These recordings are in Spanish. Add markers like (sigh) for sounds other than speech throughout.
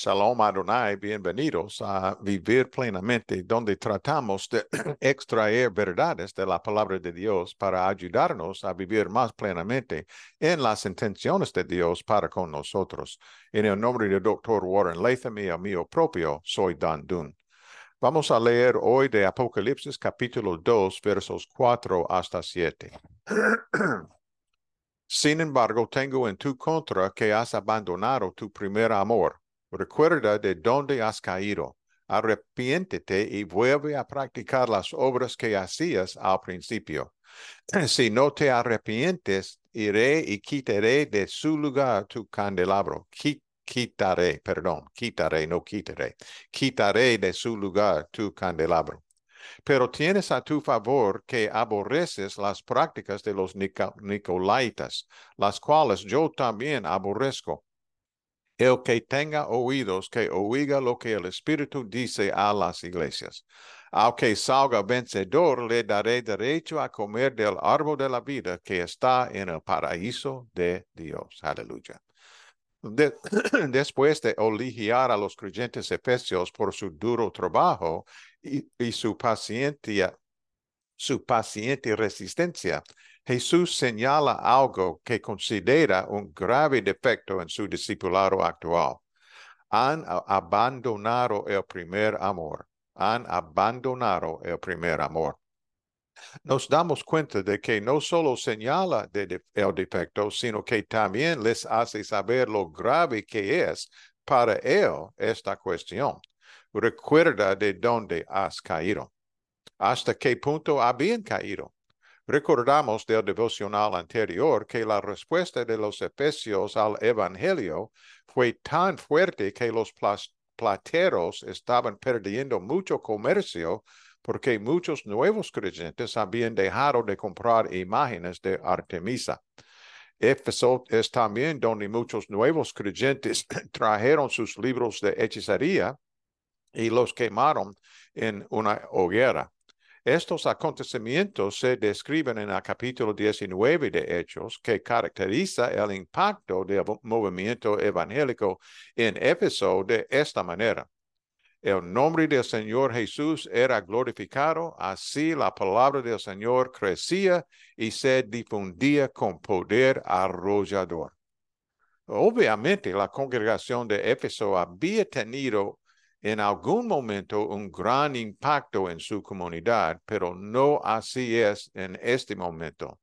Shalom Adonai, bienvenidos a Vivir Plenamente, donde tratamos de (clears throat) extraer verdades de la palabra de Dios para ayudarnos a vivir más plenamente en las intenciones de Dios para con nosotros. En el nombre del doctor Warren Latham y el mío propio, soy Dan Dun. Vamos a leer hoy de Apocalipsis capítulo 2, versos 4 hasta 7. (clears throat) Sin embargo, tengo en tu contra que has abandonado tu primer amor. Recuerda de dónde has caído. Arrepiéntete y vuelve a practicar las obras que hacías al principio. (clears throat) Si no te arrepientes, iré y quitaré de su lugar tu candelabro. quitaré, perdón, quitaré, no quitaré. Quitaré de su lugar tu candelabro. Pero tienes a tu favor que aborreces las prácticas de los Nicolaitas, las cuales yo también aborrezco. El que tenga oídos, que oiga lo que el Espíritu dice a las iglesias. Al que salga vencedor, le daré derecho a comer del árbol de la vida que está en el paraíso de Dios. Aleluya. (clears throat) después de oligiar a los creyentes efesios por su duro trabajo y, y su paciencia, su paciente resistencia, Jesús señala algo que considera un grave defecto en su discipulado actual. Han abandonado el primer amor. Han abandonado el primer amor. Nos damos cuenta de que no solo señala de, el defecto, sino que también les hace saber lo grave que es para él esta cuestión. Recuerda de dónde has caído. ¿Hasta qué punto habían caído? Recordamos del devocional anterior que la respuesta de los efesios al Evangelio fue tan fuerte que los plateros estaban perdiendo mucho comercio porque muchos nuevos creyentes habían dejado de comprar imágenes de Artemisa. Éfeso es también donde muchos nuevos creyentes (clears throat) trajeron sus libros de hechicería y los quemaron en una hoguera. Estos acontecimientos se describen en el capítulo 19 de Hechos, que caracteriza el impacto del movimiento evangélico en Éfeso de esta manera. El nombre del Señor Jesús era glorificado, así la palabra del Señor crecía y se difundía con poder arrollador. Obviamente, la congregación de Éfeso había tenido en algún momento un gran impacto en su comunidad, pero no así es en este momento.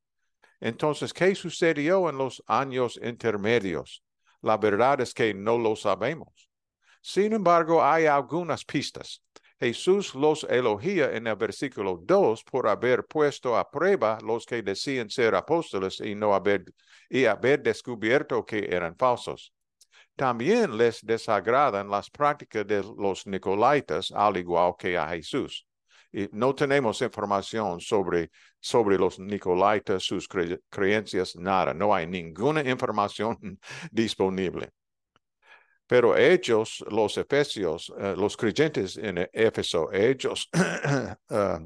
Entonces, ¿qué sucedió en los años intermedios? La verdad es que no lo sabemos. Sin embargo, hay algunas pistas. Jesús los elogia en el versículo 2 por haber puesto a prueba los que decían ser apóstoles y no haber, y haber descubierto que eran falsos. También les desagradan las prácticas de los Nicolaitas, al igual que a Jesús. Y no tenemos información sobre, sobre los Nicolaitas, sus creencias, nada. No hay ninguna (laughs) información disponible. Pero ellos, los efesios, eh, los creyentes en Éfeso, ellos (clears throat) eh,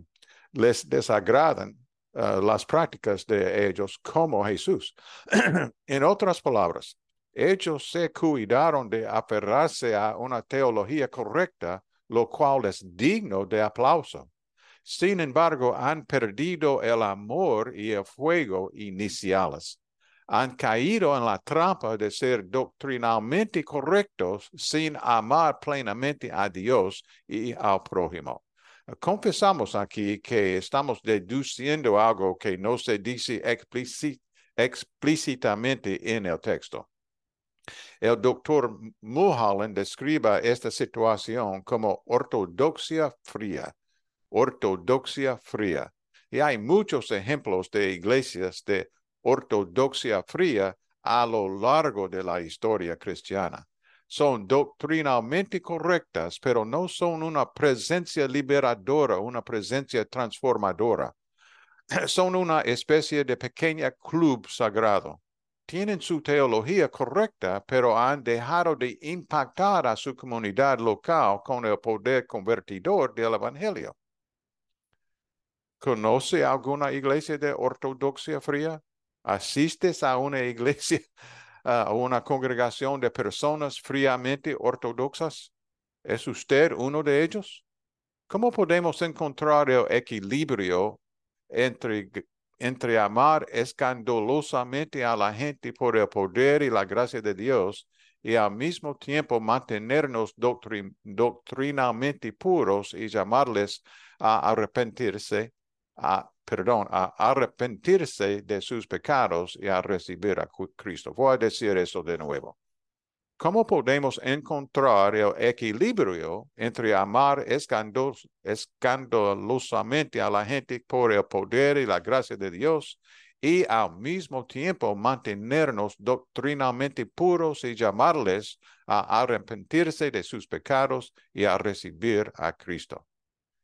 les desagradan eh, las prácticas de ellos como Jesús. (clears throat) en otras palabras, ellos se cuidaron de aferrarse a una teología correcta, lo cual es digno de aplauso. Sin embargo, han perdido el amor y el fuego iniciales. Han caído en la trampa de ser doctrinalmente correctos sin amar plenamente a Dios y al prójimo. Confesamos aquí que estamos deduciendo algo que no se dice explícitamente en el texto. El doctor Mulholland describe esta situación como ortodoxia fría, ortodoxia fría. Y hay muchos ejemplos de iglesias de ortodoxia fría a lo largo de la historia cristiana. Son doctrinalmente correctas, pero no son una presencia liberadora, una presencia transformadora. (clears throat) Son una especie de pequeña club sagrado tienen su teología correcta, pero han dejado de impactar a su comunidad local con el poder convertidor del Evangelio. ¿Conoce alguna iglesia de ortodoxia fría? ¿Asistes a una iglesia a una congregación de personas fríamente ortodoxas? ¿Es usted uno de ellos? ¿Cómo podemos encontrar el equilibrio entre, entre amar escandalosamente a la gente por el poder y la gracia de Dios y al mismo tiempo mantenernos doctrinalmente puros y llamarles a arrepentirse, a, perdón, a arrepentirse de sus pecados y a recibir a Cristo. Voy a decir eso de nuevo. ¿Cómo podemos encontrar el equilibrio entre amar escandalosamente a la gente por el poder y la gracia de Dios y al mismo tiempo mantenernos doctrinalmente puros y llamarles a arrepentirse de sus pecados y a recibir a Cristo.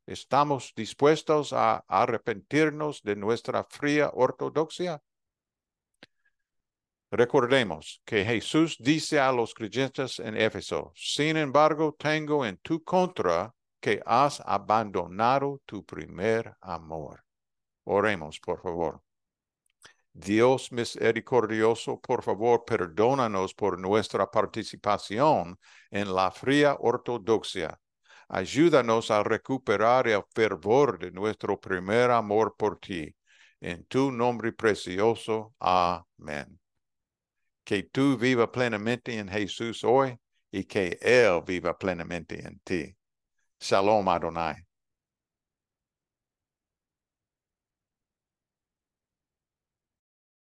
¿Estamos dispuestos a arrepentirnos de nuestra fría ortodoxia? Recordemos que Jesús dice a los creyentes en Éfeso, sin embargo, tengo en tu contra que has abandonado tu primer amor. Oremos, por favor. Dios misericordioso, por favor, perdónanos por nuestra participación en la fría ortodoxia. Ayúdanos a recuperar el fervor de nuestro primer amor por ti. En tu nombre precioso. Amén. Que tú viva plenamente en Jesús hoy y que Él viva plenamente en ti. Shalom Adonai.